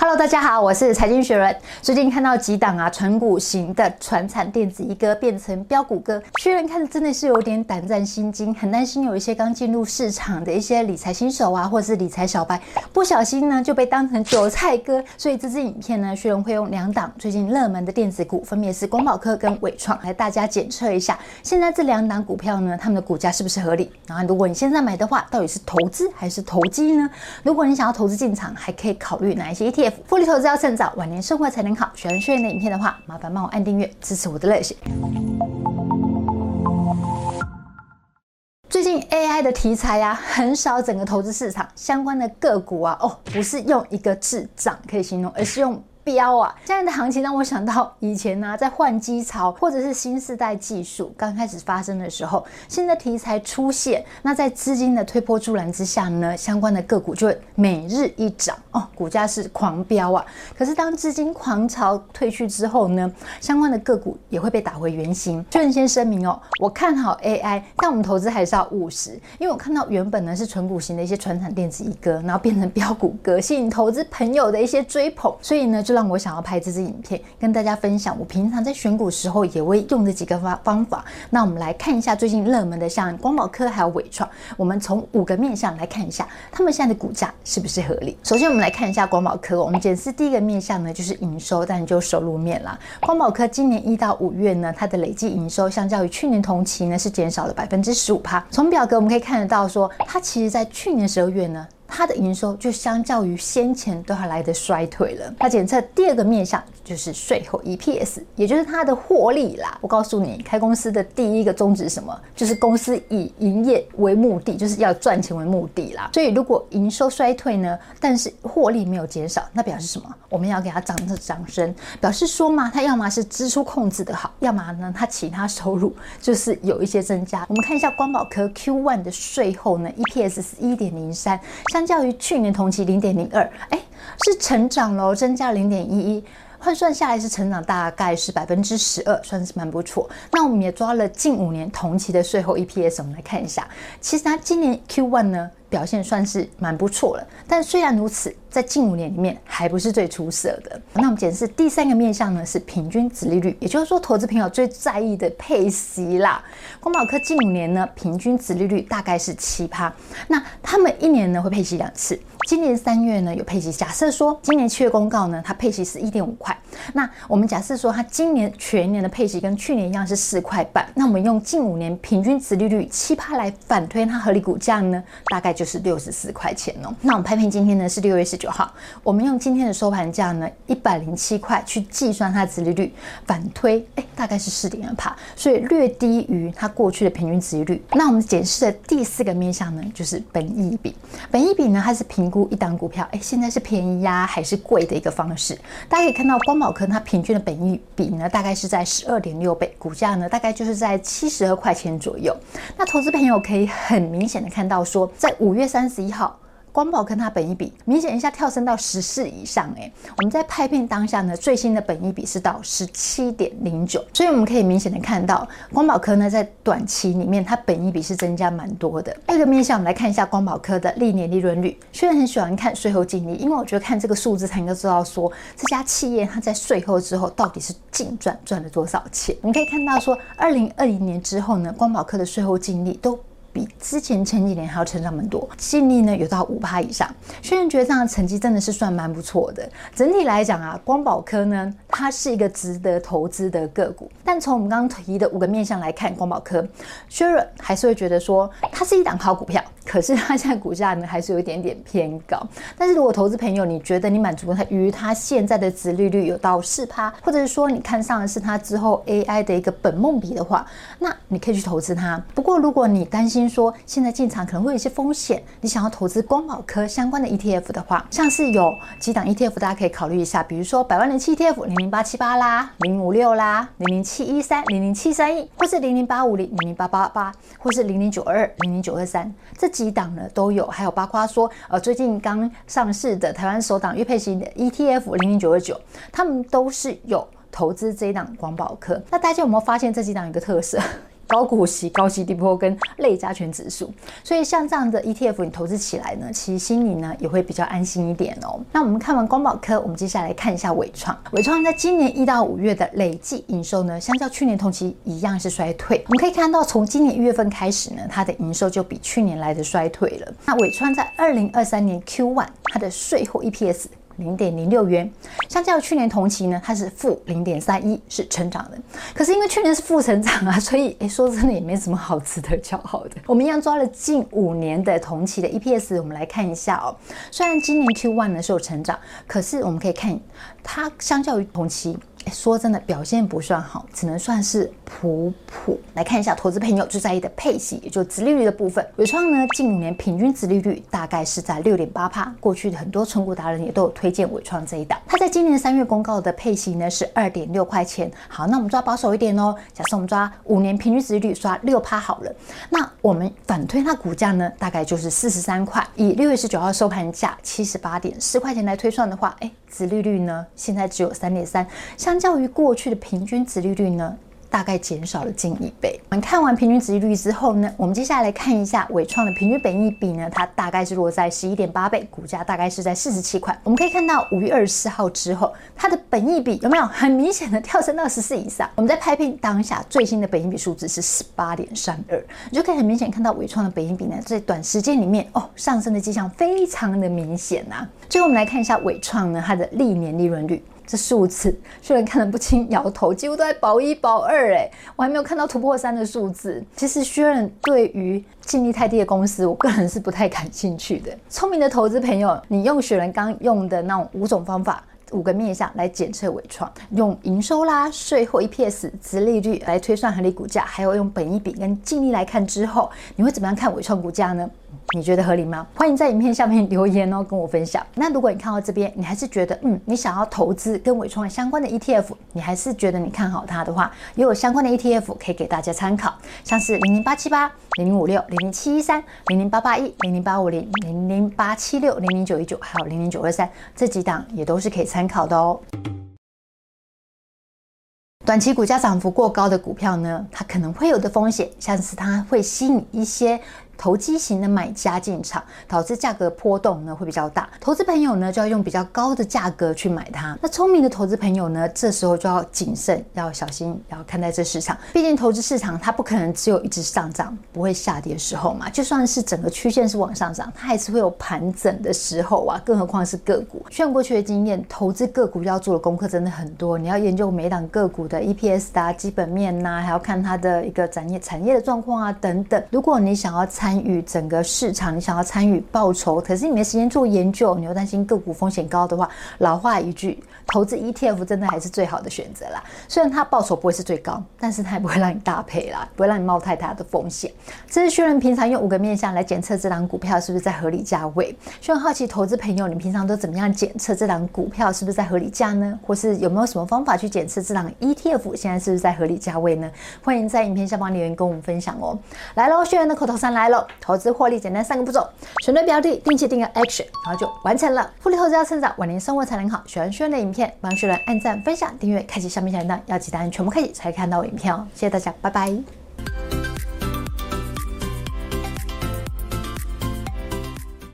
Hello，大家好，我是财经学人。最近看到几档啊，纯股型的传产电子一哥变成标股哥，学人看着真的是有点胆战心惊，很担心有一些刚进入市场的一些理财新手啊，或是理财小白，不小心呢就被当成韭菜哥。所以这支影片呢，学人会用两档最近热门的电子股，分别是光宝科跟纬创，来大家检测一下，现在这两档股票呢，他们的股价是不是合理？然后如果你现在买的话，到底是投资还是投机呢？如果你想要投资进场，还可以考虑哪一些 ETF？复利投资要趁早，晚年生活才能好。喜欢学员的影片的话，麻烦帮我按订阅，支持我的热血。最近 AI 的题材呀、很少整个投资市场，相关的个股啊，哦，不是用一个智涨可以形容，而是用。飙啊！现在的行情让我想到以前呢、在换机潮或者是新世代技术刚开始发生的时候，新的题材出现，那在资金的推波助澜之下呢，相关的个股就会每日一涨哦，股价是狂飙啊。可是当资金狂潮退去之后呢，相关的个股也会被打回原形。就先声明哦，我看好 AI，但我们投资还是要务实，因为我看到原本呢是纯股型的一些传统电子一哥，然后变成飙股哥，吸引投资朋友的一些追捧，所以呢就。让我想要拍这支影片，跟大家分享我平常在选股时候也会用的几个方方法。那我们来看一下最近热门的，像光宝科还有纬创，我们从五个面向来看一下，他们现在的股价是不是合理？首先，我们来看一下光宝科，我们检视第一个面向呢，就是营收，但就收入面啦。光宝科今年一到五月呢，它的累计营收相较于去年同期呢，是减少了百分之十五趴。从表格我们可以看得到说，说它其实在去年十二月呢。它的营收就相较于先前都要来得衰退了。它检测第二个面向就是税后 EPS，也就是它的获利啦。我告诉你，开公司的第一个宗旨什么？就是公司以营业为目的，就是要赚钱为目的啦。所以如果营收衰退呢，但是获利没有减少，那表示什么？我们要给它掌声掌声，表示说嘛，它要么是支出控制的好，要么呢它其他收入就是有一些增加。我们看一下光宝科 Q1 的税后呢，EPS 是一点零三。相较于去年同期零点零二，哎，是成长喽，增加零点一一，换算下来是成长大概是百分之十二，算是蛮不错。那我们也抓了近五年同期的税后 EPS，我们来看一下，其实它今年 Q1 呢表现算是蛮不错了，但虽然如此。在近五年里面还不是最出色的。那我们检视第三个面向呢，是平均值利率，也就是说投资朋友最在意的配息啦。光宝科近五年呢，平均值利率大概是七趴。那他们一年呢会配息两次，今年三月呢有配息。假设说今年七月公告呢，它配息是一点五块。那我们假设说它今年全年的配息跟去年一样是四块半。那我们用近五年平均值利率七趴来反推它合理股价呢，大概就是六十四块钱哦。那我们拍片今天呢是六月十九号，我们用今天的收盘价呢，一百零七块去计算它的殖利率，反推，哎，大概是四点二趴，所以略低于它过去的平均值利率。那我们检视的第四个面向呢，就是本益比。本益比呢，它是评估一档股票，哎，现在是便宜呀还是贵的一个方式。大家可以看到，光宝科它平均的本益比呢，大概是在十二点六倍，股价呢大概就是在七十二块钱左右。那投资朋友可以很明显的看到说，在五月三十一号。光宝科它本益比明显一下跳升到十四以上，哎，我们在拍片当下呢，最新的本益比是到十七点零九，所以我们可以明显的看到，光宝科呢在短期里面它本益比是增加蛮多的。第二个面向，我们来看一下光宝科的历年利润率。虽然很喜欢看税后净利，因为我觉得看这个数字才能够知道说这家企业它在税后之后到底是净赚赚了多少钱。我们可以看到说，二零二零年之后呢，光宝科的税后净利都。比之前前几年还要成长蛮多，净利呢有到五趴以上。虽然觉得这样的成绩真的是算蛮不错的。整体来讲啊，光宝科呢，它是一个值得投资的个股。但从我们刚刚提的五个面向来看，光宝科，薛润还是会觉得说它是一档好股票。可是它现在股价呢还是有一点点偏高。但是如果投资朋友你觉得你满足它于它现在的值利率有到四趴，或者是说你看上的是它之后 AI 的一个本梦比的话，那你可以去投资它。不过如果你担心说现在进场可能会有一些风险，你想要投资光宝科相关的 ETF 的话，像是有几档 ETF 大家可以考虑一下，比如说百万零七 ETF 零零八七八啦，零零五六啦，零零七一三，零零七三一，或是零零八五零，零零八八八，或是零零九二二，零零九二三这。几档呢都有，还有包括说，呃，最近刚上市的台湾首档预配型的 ETF 零零九二九，他们都是有投资这一档光保科。那大家有没有发现这几档有一个特色？高股息、高息低波跟类加权指数。所以像这样的 ETF，你投资起来呢，其实心里呢也会比较安心一点哦。那我们看完光宝科，我们接下来看一下纬创。纬创在今年一到五月的累计营收呢，相较去年同期一样是衰退。我们可以看到，从今年一月份开始呢，它的营收就比去年来的衰退了。那纬创在二零二三年 Q1 它的税后 EPS。零点零六元，相较去年同期呢，它是负零点三一，是成长的。可是因为去年是负成长啊，所以诶，说真的也没什么好值得骄傲的。我们一样抓了近五年的同期的 EPS，我们来看一下哦。虽然今年 Q1 呢是有成长，可是我们可以看它相较于同期。说真的，表现不算好，只能算是普普。来看一下投资朋友最在意的配息，也就殖利率的部分。伟创呢，近五年平均殖利率大概是在六点八趴。过去的很多存股达人也都有推荐伟创这一档。它在今年三月公告的配息呢是二点六块钱。好，那我们抓保守一点哦。假设我们抓五年平均殖利率刷六趴好了，那我们反推它股价呢，大概就是四十三块。以六月十九号收盘价七十八点四块钱来推算的话，哎。殖利率呢，现在只有三点三，相较于过去的平均殖利率呢，大概减少了近一倍。我们看完平均值率之后呢，我们接下来来看一下伟创的平均本益比呢，它大概是落在十一点八倍，股价大概是在四十七块。我们可以看到五月二十四号之后，它的本益比有没有很明显的跳升到十四以上？我们在拍片当下最新的本益比数字是十八点三二，你就可以很明显看到伟创的本益比呢，在短时间里面哦上升的迹象非常的明显呐、最后我们来看一下伟创呢，它的历年利润率。这数字虽然看得不清，摇头，几乎都在保一保二哎，我还没有看到突破三的数字。其实薛仁对于净利太低的公司，我个人是不太感兴趣的。聪明的投资朋友，你用雪人刚用的那种五种方法，五个面向来检测伪创，用营收啦、税后 EPS、殖利率来推算合理股价，还有用本益比跟净利来看之后，你会怎么样看伪创股价呢？你觉得合理吗？欢迎在影片下面留言哦，跟我分享。那如果你看到这边，你还是觉得嗯，你想要投资跟纬创相关的 ETF，你还是觉得你看好它的话，也有相关的 ETF 可以给大家参考，像是零零八七八、零零五六、零零七一三、零零八八一、零零八五零、零零八七六、零零九一九，还有零零九二三这几档也都是可以参考的哦。短期股价涨幅过高的股票呢，它可能会有的风险，像是它会吸引一些。投机型的买家进场，导致价格波动呢会比较大。投资朋友呢就要用比较高的价格去买它。那聪明的投资朋友呢，这时候就要谨慎，要小心，要看待这市场。毕竟投资市场它不可能只有一直上涨，不会下跌的时候嘛。就算是整个曲线是往上涨，它还是会有盘整的时候啊。更何况是个股。炫过去的经验，投资个股要做的功课真的很多。你要研究每档个股的 EPS 啊、基本面呐、还要看它的一个产业产业的状况啊等等。如果你想要参参与整个市场，你想要参与报酬，可是你没时间做研究，你又担心个股风险高的话，老话一句，投资 ETF 真的还是最好的选择啦。虽然它报酬不会是最高，但是它也不会让你大赔啦，不会让你冒太大的风险。这是薛仁平常用五个面向来检测这档股票是不是在合理价位。薛仁好奇投资朋友，你平常都怎么样检测这档股票是不是在合理价呢？或是有没有什么方法去检测这档 ETF 现在是不是在合理价位呢？欢迎在影片下方留言跟我们分享哦。来喽，薛仁的口头禅来了，投资获利简单三个步骤：选对标的，定期定额 action，然后就完成了。复利投资要趁早，晚年生活才能好。喜欢薛仁的影片，帮学人按赞、分享、订阅、开启小铃铛，要记得按全部开启才看到影片哦。谢谢大家，拜拜。